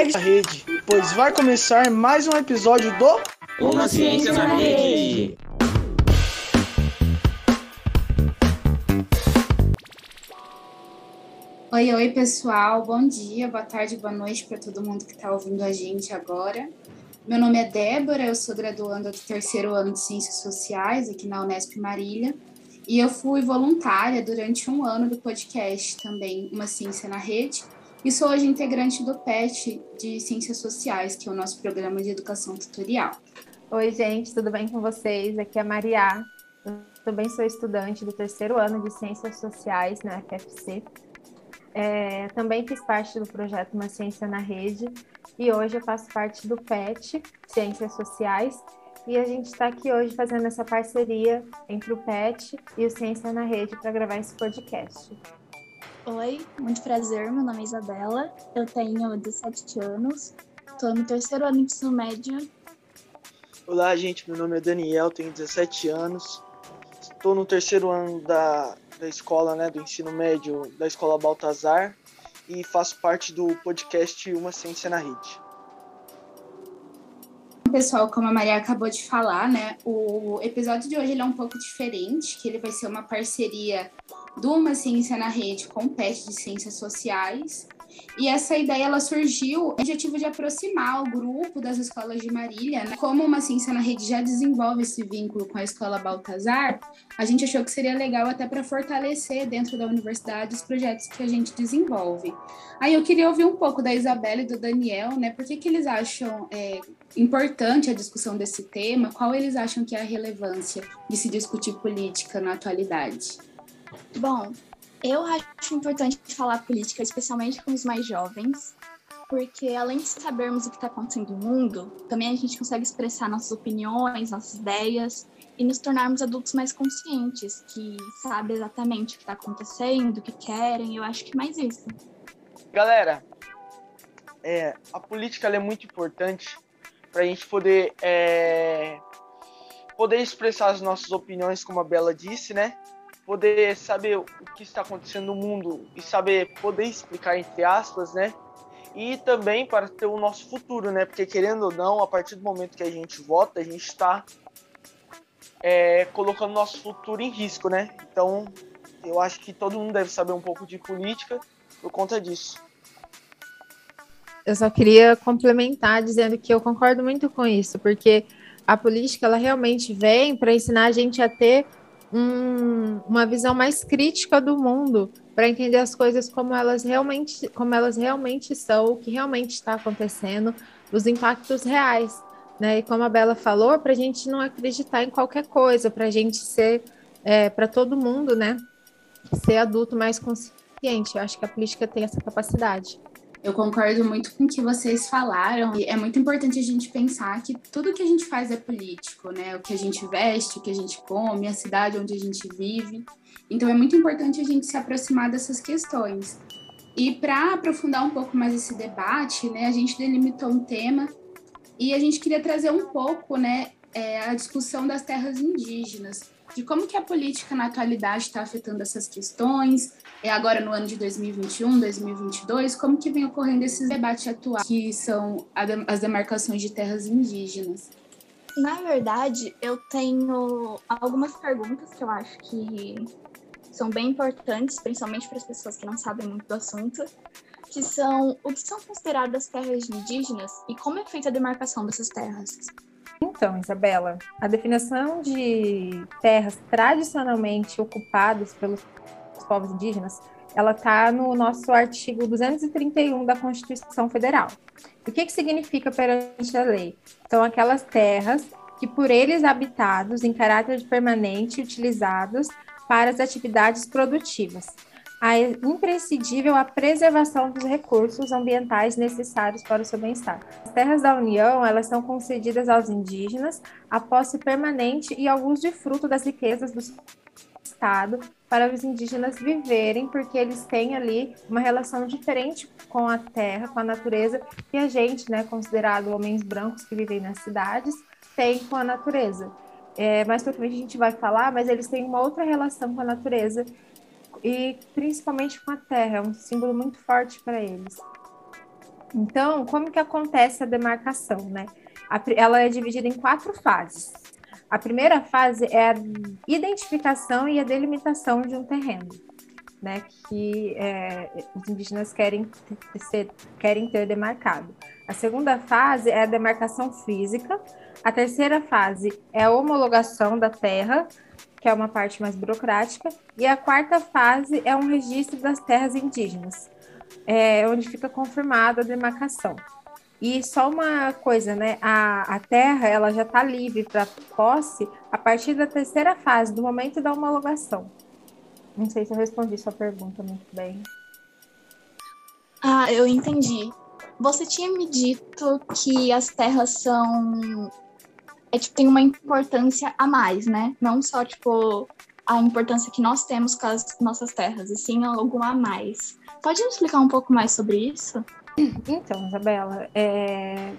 Pegue a rede, pois vai começar mais um episódio do Uma Ciência na Rede. Oi, oi, pessoal. Bom dia, boa tarde, boa noite para todo mundo que está ouvindo a gente agora. Meu nome é Débora, eu sou graduanda do terceiro ano de Ciências Sociais aqui na Unesp Marília. E eu fui voluntária durante um ano do podcast também, Uma Ciência na Rede. E sou hoje integrante do PET de Ciências Sociais, que é o nosso programa de educação tutorial. Oi, gente, tudo bem com vocês? Aqui é a Maria. Eu também sou estudante do terceiro ano de Ciências Sociais na FFC. É, também fiz parte do projeto Uma Ciência na Rede e hoje eu faço parte do PET, Ciências Sociais, e a gente está aqui hoje fazendo essa parceria entre o PET e o Ciência na Rede para gravar esse podcast. Oi, muito prazer, meu nome é Isabela, eu tenho 17 anos, estou no terceiro ano de ensino médio. Olá, gente, meu nome é Daniel, tenho 17 anos, estou no terceiro ano da, da escola, né, do ensino médio da Escola Baltazar e faço parte do podcast Uma Ciência na Rede. Pessoal, como a Maria acabou de falar, né, o episódio de hoje ele é um pouco diferente, que ele vai ser uma parceria do Uma Ciência na Rede com PET de Ciências Sociais. E essa ideia ela surgiu com o objetivo de aproximar o grupo das escolas de Marília. Né? Como uma ciência na rede já desenvolve esse vínculo com a escola Baltazar, a gente achou que seria legal até para fortalecer dentro da universidade os projetos que a gente desenvolve. Aí eu queria ouvir um pouco da Isabela e do Daniel, né? Por que, que eles acham é, importante a discussão desse tema? Qual eles acham que é a relevância de se discutir política na atualidade? Bom, eu acho importante falar política, especialmente com os mais jovens, porque além de sabermos o que está acontecendo no mundo, também a gente consegue expressar nossas opiniões, nossas ideias e nos tornarmos adultos mais conscientes, que sabem exatamente o que está acontecendo, o que querem. Eu acho que mais isso. Galera, é, a política é muito importante para a gente poder é, poder expressar as nossas opiniões, como a Bela disse, né? Poder saber o que está acontecendo no mundo e saber poder explicar entre aspas, né? E também para ter o nosso futuro, né? Porque querendo ou não, a partir do momento que a gente vota, a gente está é, colocando nosso futuro em risco, né? Então, eu acho que todo mundo deve saber um pouco de política por conta disso. Eu só queria complementar dizendo que eu concordo muito com isso, porque a política ela realmente vem para ensinar a gente a ter um, uma visão mais crítica do mundo, para entender as coisas como elas realmente, como elas realmente são, o que realmente está acontecendo, os impactos reais. Né? E como a Bela falou, para a gente não acreditar em qualquer coisa, para a gente ser, é, para todo mundo, né? Ser adulto mais consciente. Eu acho que a política tem essa capacidade. Eu concordo muito com o que vocês falaram. E é muito importante a gente pensar que tudo que a gente faz é político, né? O que a gente veste, o que a gente come, a cidade onde a gente vive. Então é muito importante a gente se aproximar dessas questões. E para aprofundar um pouco mais esse debate, né, a gente delimitou um tema e a gente queria trazer um pouco, né, é, a discussão das terras indígenas, de como que a política na atualidade está afetando essas questões, é agora no ano de 2021, 2022, como que vem ocorrendo esses debates atuais, que são as demarcações de terras indígenas? Na verdade, eu tenho algumas perguntas que eu acho que são bem importantes, principalmente para as pessoas que não sabem muito do assunto, que são o que são consideradas terras indígenas e como é feita a demarcação dessas terras. Então, Isabela, a definição de terras tradicionalmente ocupadas pelos povos indígenas, ela está no nosso artigo 231 da Constituição Federal. O que, que significa perante a lei? São aquelas terras que por eles habitados em caráter permanente utilizados para as atividades produtivas, é imprescindível a preservação dos recursos ambientais necessários para o seu bem-estar. As terras da União, elas são concedidas aos indígenas a posse permanente e uso de fruto das riquezas do Estado para os indígenas viverem, porque eles têm ali uma relação diferente com a terra, com a natureza, que a gente, né, considerado homens brancos que vivem nas cidades, tem com a natureza. É, mais para frente a gente vai falar, mas eles têm uma outra relação com a natureza e principalmente com a terra, é um símbolo muito forte para eles. Então, como que acontece a demarcação, né? ela é dividida em quatro fases. A primeira fase é a identificação e a delimitação de um terreno, né, que é, os indígenas querem ter, querem ter demarcado. A segunda fase é a demarcação física. A terceira fase é a homologação da terra, que é uma parte mais burocrática. E a quarta fase é um registro das terras indígenas, é, onde fica confirmada a demarcação. E só uma coisa, né? A, a terra ela já está livre para posse a partir da terceira fase, do momento da homologação. Não sei se eu respondi sua pergunta muito bem. Ah, eu entendi. Você tinha me dito que as terras são. É, tipo, tem uma importância a mais, né? Não só, tipo, a importância que nós temos com as nossas terras, e sim alguma a mais. Pode me explicar um pouco mais sobre isso? Então, Isabela, é...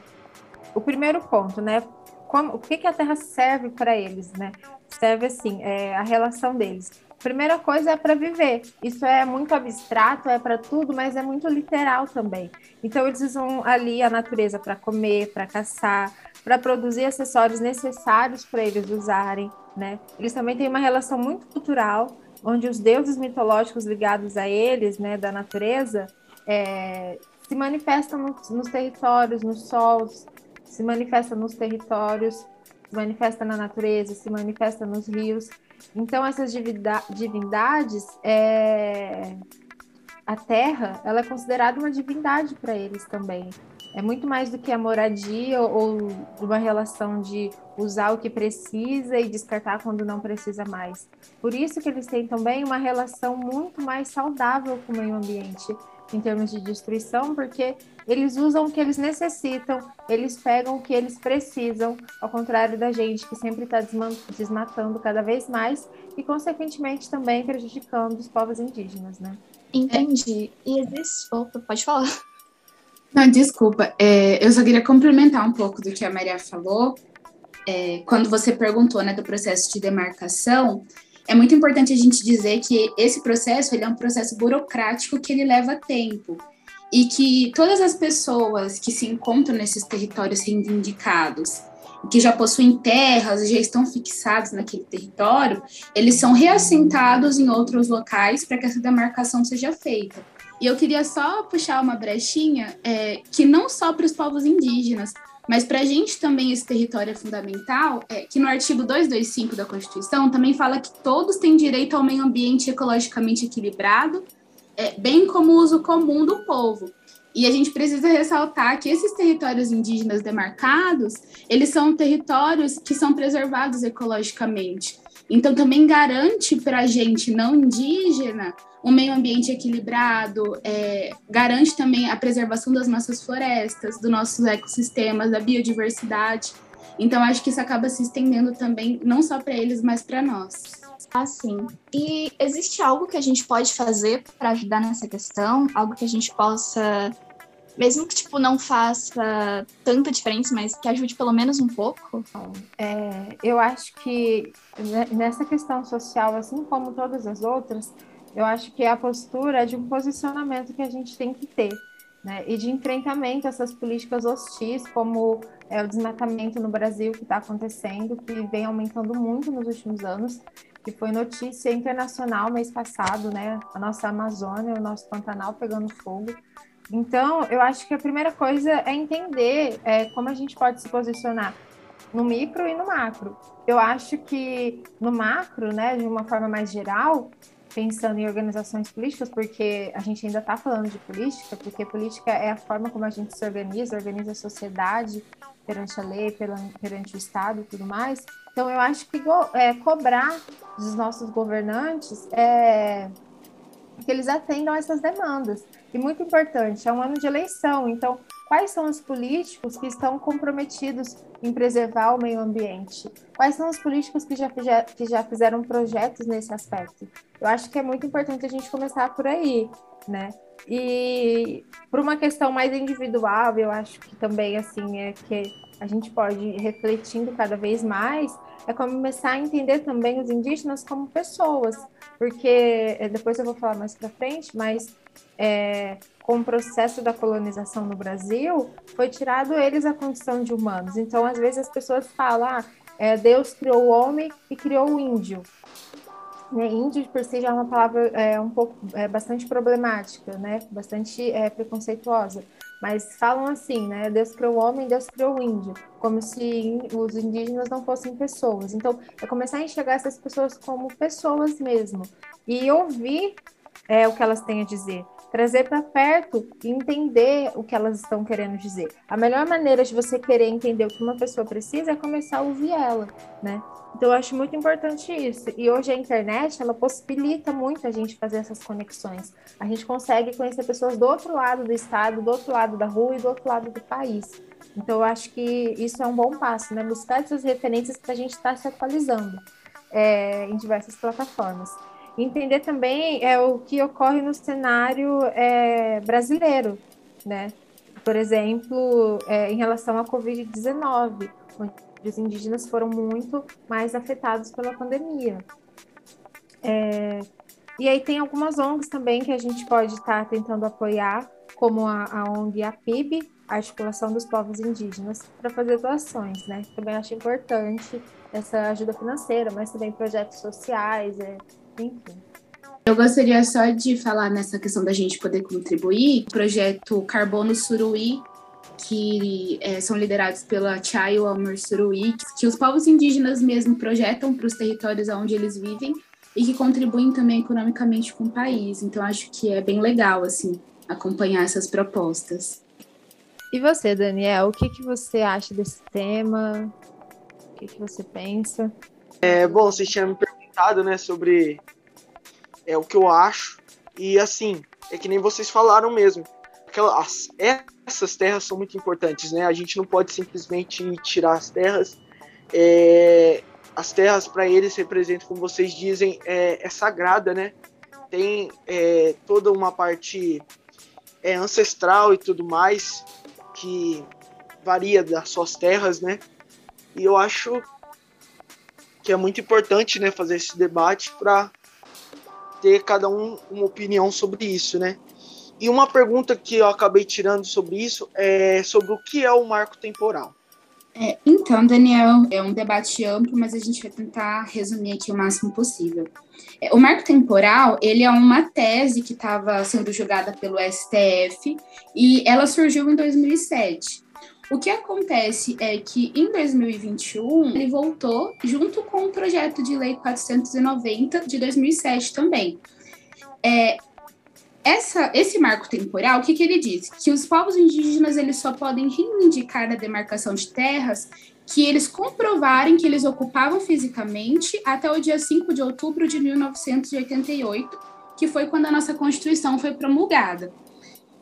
o primeiro ponto, né? Como, o que, que a Terra serve para eles, né? Serve assim, é a relação deles. Primeira coisa é para viver. Isso é muito abstrato, é para tudo, mas é muito literal também. Então eles usam ali a natureza para comer, para caçar, para produzir acessórios necessários para eles usarem, né? Eles também têm uma relação muito cultural, onde os deuses mitológicos ligados a eles, né, da natureza, é, se manifestam nos, nos territórios, nos sols, se manifesta nos territórios, se manifesta na natureza, se manifesta nos rios. Então, essas divindades, é... a terra, ela é considerada uma divindade para eles também. É muito mais do que a moradia ou uma relação de usar o que precisa e descartar quando não precisa mais. Por isso que eles têm também uma relação muito mais saudável com o meio ambiente em termos de destruição, porque eles usam o que eles necessitam, eles pegam o que eles precisam, ao contrário da gente que sempre está desmatando cada vez mais e, consequentemente, também prejudicando os povos indígenas, né? Entendi. E existe. Opa, pode falar. Não, desculpa. É, eu só queria complementar um pouco do que a Maria falou. É, quando você perguntou né, do processo de demarcação, é muito importante a gente dizer que esse processo ele é um processo burocrático que ele leva tempo e que todas as pessoas que se encontram nesses territórios reivindicados que já possuem terras já estão fixados naquele território, eles são reassentados em outros locais para que essa demarcação seja feita. E eu queria só puxar uma brechinha é, que não só para os povos indígenas, mas para a gente também esse território é fundamental, é, que no artigo 225 da Constituição também fala que todos têm direito ao meio ambiente ecologicamente equilibrado, é, bem como uso comum do povo. E a gente precisa ressaltar que esses territórios indígenas demarcados, eles são territórios que são preservados ecologicamente. Então, também garante para a gente não indígena um meio ambiente equilibrado, é, garante também a preservação das nossas florestas, dos nossos ecossistemas, da biodiversidade. Então, acho que isso acaba se estendendo também, não só para eles, mas para nós. Ah, sim. E existe algo que a gente pode fazer para ajudar nessa questão? Algo que a gente possa, mesmo que tipo não faça tanta diferença, mas que ajude pelo menos um pouco? É, eu acho que nessa questão social, assim como todas as outras, eu acho que a postura é de um posicionamento que a gente tem que ter, né? E de enfrentamento a essas políticas hostis, como é o desmatamento no Brasil que está acontecendo, que vem aumentando muito nos últimos anos, que foi notícia internacional mês passado, né? A nossa Amazônia, o nosso Pantanal pegando fogo. Então, eu acho que a primeira coisa é entender é, como a gente pode se posicionar no micro e no macro. Eu acho que no macro, né, de uma forma mais geral, pensando em organizações políticas, porque a gente ainda está falando de política, porque política é a forma como a gente se organiza, organiza a sociedade perante a lei, perante o Estado e tudo mais. Então, eu acho que é, cobrar dos nossos governantes é que eles atendam essas demandas. E muito importante, é um ano de eleição, então quais são os políticos que estão comprometidos em preservar o meio ambiente? Quais são os políticos que já, que já fizeram projetos nesse aspecto? Eu acho que é muito importante a gente começar por aí, né? E por uma questão mais individual, eu acho que também assim é que a gente pode ir refletindo cada vez mais é começar a entender também os indígenas como pessoas, porque eh, depois eu vou falar mais para frente, mas é, com o processo da colonização no Brasil, foi tirado eles a condição de humanos. Então, às vezes as pessoas falam, ah, é, Deus criou o homem e criou o índio. Né? Índio por si já é uma palavra é, um pouco é, bastante problemática, né? Bastante é, preconceituosa. Mas falam assim, né? Deus criou o homem, Deus criou o índio, como se os indígenas não fossem pessoas. Então, é começar a enxergar essas pessoas como pessoas mesmo e ouvir é, o que elas têm a dizer trazer para perto e entender o que elas estão querendo dizer. A melhor maneira de você querer entender o que uma pessoa precisa é começar a ouvir ela, né? Então eu acho muito importante isso. E hoje a internet, ela possibilita muito a gente fazer essas conexões. A gente consegue conhecer pessoas do outro lado do estado, do outro lado da rua e do outro lado do país. Então eu acho que isso é um bom passo, né? Buscar essas referências para a gente estar tá se atualizando é, em diversas plataformas entender também é o que ocorre no cenário é, brasileiro, né? Por exemplo, é, em relação à Covid-19, onde os indígenas foram muito mais afetados pela pandemia. É, e aí tem algumas ONGs também que a gente pode estar tentando apoiar, como a, a ONG APIB, a Articulação dos Povos Indígenas, para fazer doações, né? Também acho importante essa ajuda financeira, mas também projetos sociais, é, enfim. Eu gostaria só de falar nessa questão da gente poder contribuir. O projeto Carbono Suruí, que é, são liderados pela Chayo Almer Suruí, que os povos indígenas mesmo projetam para os territórios onde eles vivem e que contribuem também economicamente com o país. Então, acho que é bem legal, assim, acompanhar essas propostas. E você, Daniel, o que, que você acha desse tema? O que, que você pensa? É, bom, vocês tinham me perguntado, né, sobre é o que eu acho. E assim, é que nem vocês falaram mesmo. Aquelas, essas terras são muito importantes, né? A gente não pode simplesmente tirar as terras. É, as terras para eles representam, como vocês dizem, é, é sagrada, né? Tem é, toda uma parte é, ancestral e tudo mais que varia das suas terras, né? E eu acho que é muito importante, né, fazer esse debate para ter cada um uma opinião sobre isso, né? E uma pergunta que eu acabei tirando sobre isso é sobre o que é o marco temporal. É, então, Daniel, é um debate amplo, mas a gente vai tentar resumir aqui o máximo possível. É, o marco temporal, ele é uma tese que estava sendo julgada pelo STF e ela surgiu em 2007. O que acontece é que em 2021 ele voltou junto com o projeto de lei 490 de 2007 também. É, essa, esse marco temporal, o que, que ele diz? Que os povos indígenas eles só podem reivindicar a demarcação de terras que eles comprovarem que eles ocupavam fisicamente até o dia 5 de outubro de 1988, que foi quando a nossa Constituição foi promulgada.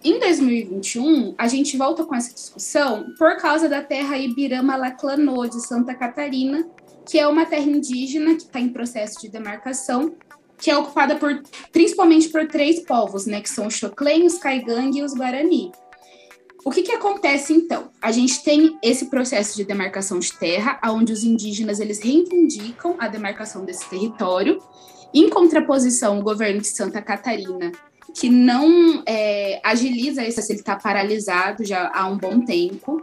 Em 2021, a gente volta com essa discussão por causa da terra Ibirama Laclanô, de Santa Catarina, que é uma terra indígena que está em processo de demarcação, que é ocupada por, principalmente por três povos, né, que são os Xoclen, os Caigangue e os Guarani. O que, que acontece então? A gente tem esse processo de demarcação de terra, onde os indígenas eles reivindicam a demarcação desse território. Em contraposição, o governo de Santa Catarina que não é, agiliza isso, ele está paralisado já há um bom tempo.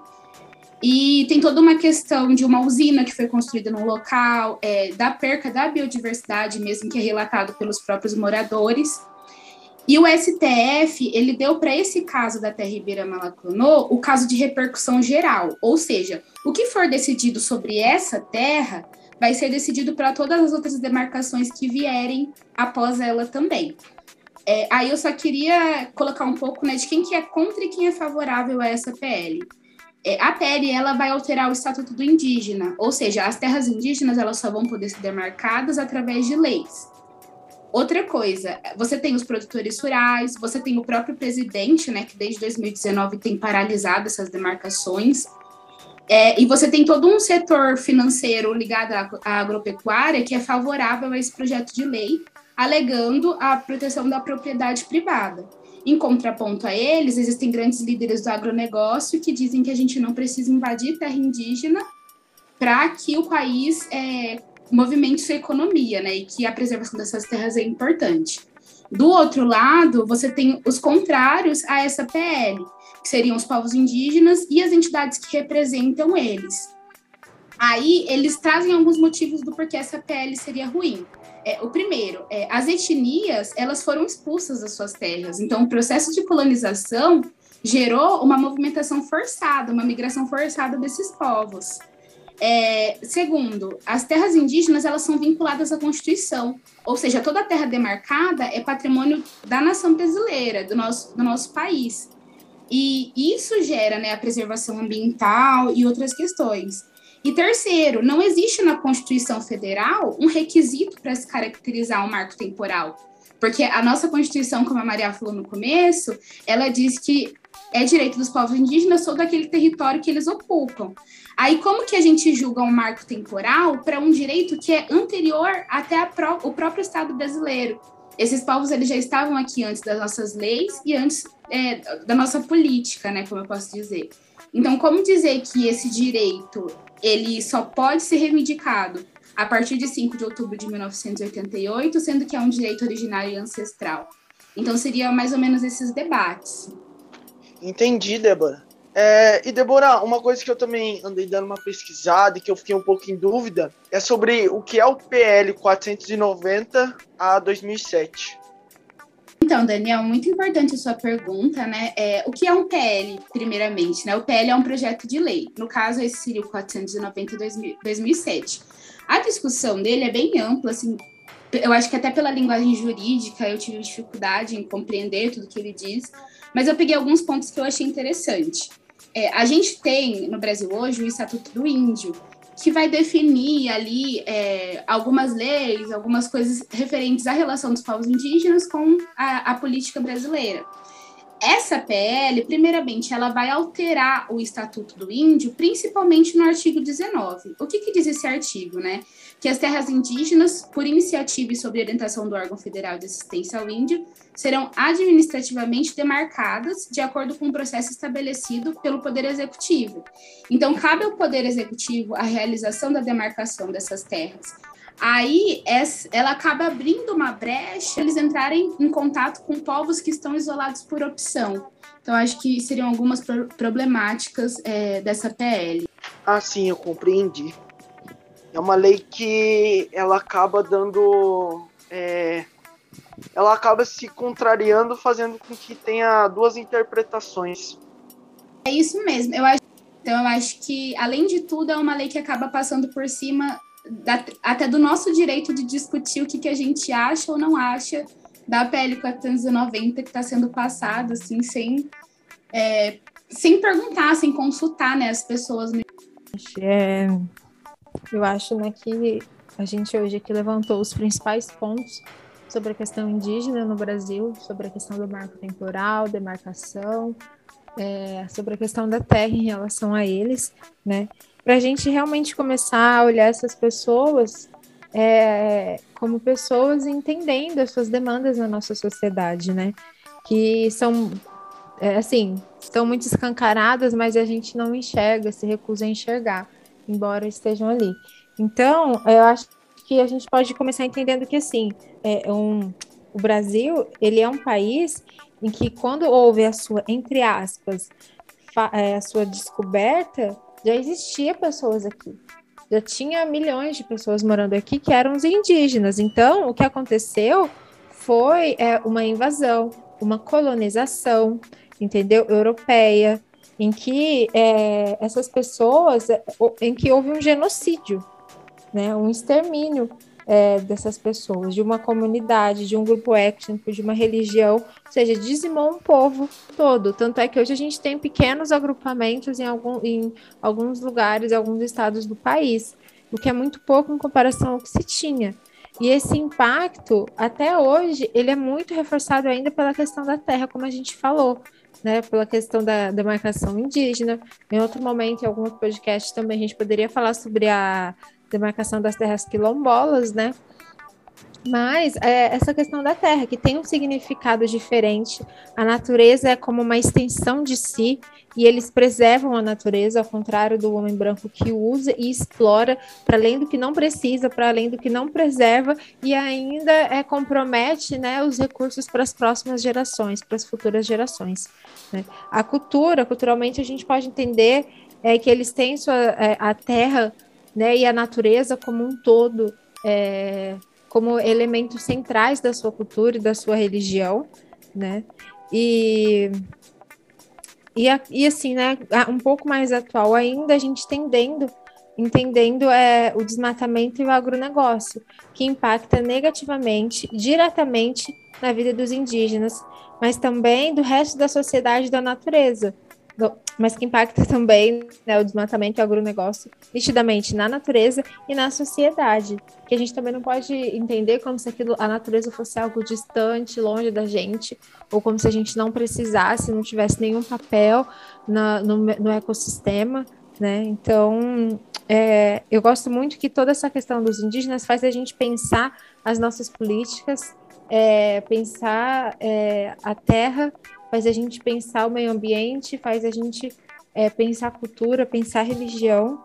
E tem toda uma questão de uma usina que foi construída no local, é, da perca da biodiversidade mesmo, que é relatado pelos próprios moradores. E o STF, ele deu para esse caso da terra Ribeira Malaconô o caso de repercussão geral, ou seja, o que for decidido sobre essa terra vai ser decidido para todas as outras demarcações que vierem após ela também. É, aí eu só queria colocar um pouco né, de quem que é contra e quem é favorável a essa PL. É, a PL ela vai alterar o estatuto do indígena, ou seja, as terras indígenas elas só vão poder ser demarcadas através de leis. Outra coisa, você tem os produtores rurais, você tem o próprio presidente, né, que desde 2019 tem paralisado essas demarcações, é, e você tem todo um setor financeiro ligado à, à agropecuária que é favorável a esse projeto de lei, alegando a proteção da propriedade privada. Em contraponto a eles, existem grandes líderes do agronegócio que dizem que a gente não precisa invadir terra indígena para que o país é, movimente sua economia, né? E que a preservação dessas terras é importante. Do outro lado, você tem os contrários a essa PL, que seriam os povos indígenas e as entidades que representam eles. Aí eles trazem alguns motivos do porquê essa PL seria ruim. É, o primeiro, é, as etnias elas foram expulsas das suas terras. Então, o processo de colonização gerou uma movimentação forçada, uma migração forçada desses povos. É, segundo, as terras indígenas elas são vinculadas à Constituição, ou seja, toda a terra demarcada é patrimônio da nação brasileira, do nosso, do nosso país. E isso gera né, a preservação ambiental e outras questões. E terceiro, não existe na Constituição Federal um requisito para se caracterizar um marco temporal. Porque a nossa Constituição, como a Maria falou no começo, ela diz que é direito dos povos indígenas todo aquele território que eles ocupam. Aí, como que a gente julga um marco temporal para um direito que é anterior até pró o próprio Estado brasileiro? Esses povos eles já estavam aqui antes das nossas leis e antes é, da nossa política, né, como eu posso dizer. Então, como dizer que esse direito ele só pode ser reivindicado a partir de 5 de outubro de 1988, sendo que é um direito originário e ancestral? Então, seria mais ou menos esses debates. Entendi, Débora. É, e, Débora, uma coisa que eu também andei dando uma pesquisada e que eu fiquei um pouco em dúvida é sobre o que é o PL 490 a 2007. Então, Daniel, muito importante a sua pergunta, né? É, o que é um PL, primeiramente? Né? O PL é um projeto de lei. No caso, esse seria o 490 2007. A discussão dele é bem ampla, assim, eu acho que até pela linguagem jurídica eu tive dificuldade em compreender tudo que ele diz, mas eu peguei alguns pontos que eu achei interessante. É, a gente tem no Brasil hoje o Estatuto do Índio, que vai definir ali é, algumas leis, algumas coisas referentes à relação dos povos indígenas com a, a, política brasileira. Essa PL, primeiramente, ela vai alterar o Estatuto do Índio, principalmente no artigo 19. O que, que diz esse artigo, né? Que as terras indígenas, por iniciativa e sob orientação do órgão federal de assistência ao índio, serão administrativamente demarcadas de acordo com o processo estabelecido pelo Poder Executivo. Então, cabe ao Poder Executivo a realização da demarcação dessas terras Aí ela acaba abrindo uma brecha eles entrarem em contato com povos que estão isolados por opção. Então, acho que seriam algumas problemáticas é, dessa PL. Ah, sim, eu compreendi. É uma lei que ela acaba dando. É, ela acaba se contrariando, fazendo com que tenha duas interpretações. É isso mesmo. Eu acho, então, eu acho que, além de tudo, é uma lei que acaba passando por cima da, até do nosso direito de discutir o que, que a gente acha ou não acha da PL 490 que está sendo passada, assim, sem, é, sem perguntar, sem consultar né, as pessoas. É, eu acho né, que a gente hoje aqui levantou os principais pontos sobre a questão indígena no Brasil, sobre a questão do marco temporal, demarcação, é, sobre a questão da terra em relação a eles, né? Para a gente realmente começar a olhar essas pessoas é, como pessoas entendendo as suas demandas na nossa sociedade, né? Que são, é, assim, estão muito escancaradas, mas a gente não enxerga, se recusa a enxergar, embora estejam ali. Então, eu acho que a gente pode começar entendendo que, assim, é um, o Brasil, ele é um país em que quando houve a sua, entre aspas, é, a sua descoberta, já existia pessoas aqui. Já tinha milhões de pessoas morando aqui que eram os indígenas. Então, o que aconteceu foi é, uma invasão, uma colonização, entendeu? Europeia, em que é, essas pessoas, é, em que houve um genocídio, né? Um extermínio é, dessas pessoas, de uma comunidade, de um grupo étnico, de uma religião, ou seja, dizimou um povo todo. Tanto é que hoje a gente tem pequenos agrupamentos em, algum, em alguns lugares, em alguns estados do país, o que é muito pouco em comparação ao que se tinha. E esse impacto, até hoje, ele é muito reforçado ainda pela questão da terra, como a gente falou, né, pela questão da demarcação indígena. Em outro momento, em algum podcast também, a gente poderia falar sobre a demarcação das terras quilombolas, né? Mas é, essa questão da terra, que tem um significado diferente, a natureza é como uma extensão de si, e eles preservam a natureza, ao contrário do homem branco que usa e explora para além do que não precisa, para além do que não preserva, e ainda é, compromete né, os recursos para as próximas gerações, para as futuras gerações. Né? A cultura, culturalmente, a gente pode entender é, que eles têm sua, é, a terra né, e a natureza como um todo. É, como elementos centrais da sua cultura e da sua religião, né? E, e, e assim, né, um pouco mais atual ainda, a gente tendendo, entendendo é, o desmatamento e o agronegócio, que impacta negativamente, diretamente na vida dos indígenas, mas também do resto da sociedade da natureza, mas que impacta também né, o desmatamento e o agronegócio nitidamente na natureza e na sociedade. Que a gente também não pode entender como se aquilo, a natureza fosse algo distante, longe da gente, ou como se a gente não precisasse, não tivesse nenhum papel na, no, no ecossistema. Né? Então, é, eu gosto muito que toda essa questão dos indígenas faz a gente pensar as nossas políticas, é, pensar é, a terra faz a gente pensar o meio ambiente, faz a gente é, pensar cultura, pensar religião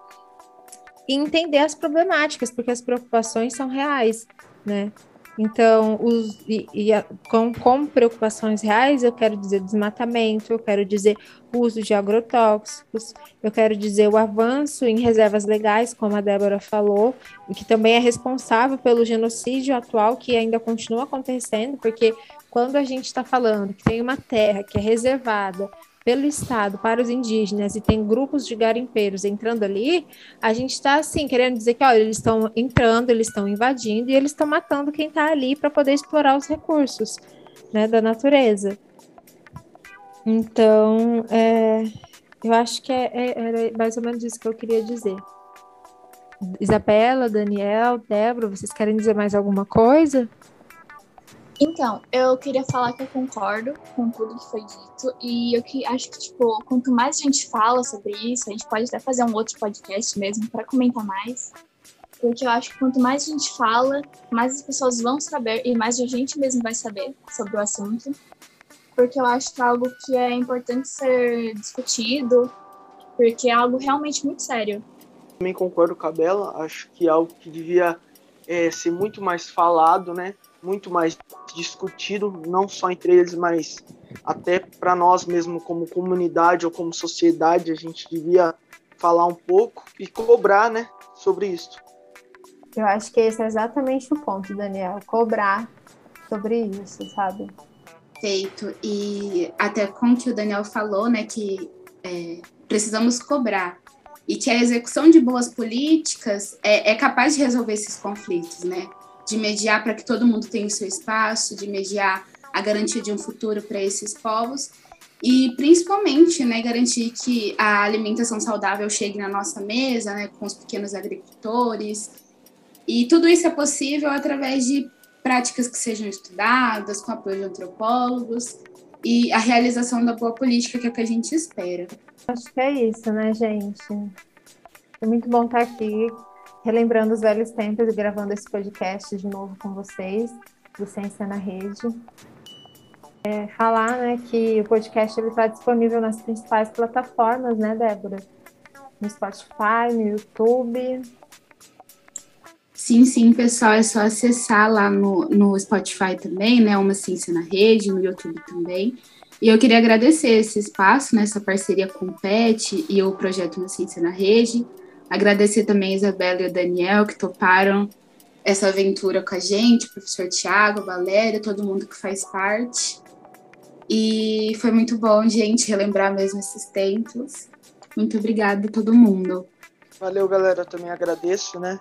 e entender as problemáticas, porque as preocupações são reais, né? Então, os, e, e a, com, com, preocupações reais, eu quero dizer desmatamento, eu quero dizer uso de agrotóxicos, eu quero dizer o avanço em reservas legais, como a Débora falou, e que também é responsável pelo genocídio atual que ainda continua acontecendo, porque quando a gente está falando que tem uma terra que é reservada pelo Estado para os indígenas e tem grupos de garimpeiros entrando ali, a gente está assim querendo dizer que olha, eles estão entrando, eles estão invadindo e eles estão matando quem está ali para poder explorar os recursos né, da natureza. Então, é, eu acho que é, é, era mais ou menos isso que eu queria dizer. Isabela, Daniel, Débora, vocês querem dizer mais alguma coisa? Então, eu queria falar que eu concordo com tudo que foi dito e eu que acho que tipo, quanto mais a gente fala sobre isso, a gente pode até fazer um outro podcast mesmo para comentar mais. Porque eu acho que quanto mais a gente fala, mais as pessoas vão saber e mais a gente mesmo vai saber sobre o assunto. Porque eu acho que é algo que é importante ser discutido, porque é algo realmente muito sério. Também concordo com a Bela, acho que é algo que devia é, ser muito mais falado, né? Muito mais discutido, não só entre eles, mas até para nós mesmo como comunidade ou como sociedade, a gente devia falar um pouco e cobrar, né, sobre isso. Eu acho que esse é exatamente o ponto, Daniel, cobrar sobre isso, sabe? Feito. E até com que o Daniel falou, né, que é, precisamos cobrar e que a execução de boas políticas é, é capaz de resolver esses conflitos, né? De mediar para que todo mundo tenha o seu espaço, de mediar a garantia de um futuro para esses povos e principalmente, né, garantir que a alimentação saudável chegue na nossa mesa, né, com os pequenos agricultores. E tudo isso é possível através de práticas que sejam estudadas, com apoio de antropólogos e a realização da boa política que é o que a gente espera. Acho que é isso, né, gente? É muito bom estar aqui relembrando os velhos tempos e gravando esse podcast de novo com vocês, do Ciência na Rede. É, falar né, que o podcast está disponível nas principais plataformas, né, Débora? No Spotify, no YouTube. Sim, sim, pessoal, é só acessar lá no, no Spotify também, né? Uma Ciência na Rede, no YouTube também. E eu queria agradecer esse espaço, né, parceria com o PET e o projeto Uma Ciência na Rede. Agradecer também a Isabela e o Daniel que toparam essa aventura com a gente, o professor Tiago, Valéria, todo mundo que faz parte. E foi muito bom, gente, relembrar mesmo esses tempos. Muito obrigada a todo mundo. Valeu, galera. Eu também agradeço, né?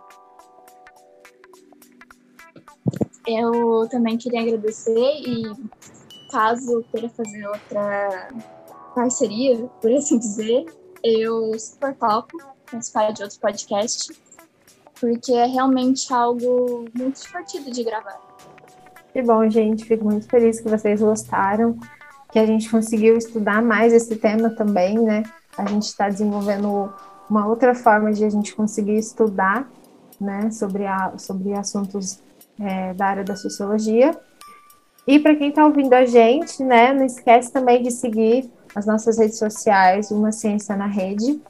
Eu também queria agradecer e caso queira fazer outra parceria, por assim dizer, eu super topo participar de outro podcast, porque é realmente algo muito divertido de gravar. Que bom, gente. Fico muito feliz que vocês gostaram, que a gente conseguiu estudar mais esse tema também, né? A gente está desenvolvendo uma outra forma de a gente conseguir estudar, né, sobre, a, sobre assuntos é, da área da sociologia. E para quem está ouvindo a gente, né, não esquece também de seguir as nossas redes sociais, Uma Ciência na Rede.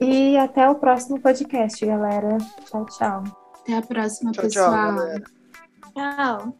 E até o próximo podcast, galera. Tchau, tchau. Até a próxima, Tchau, tchau, pessoal. galera. Tchau.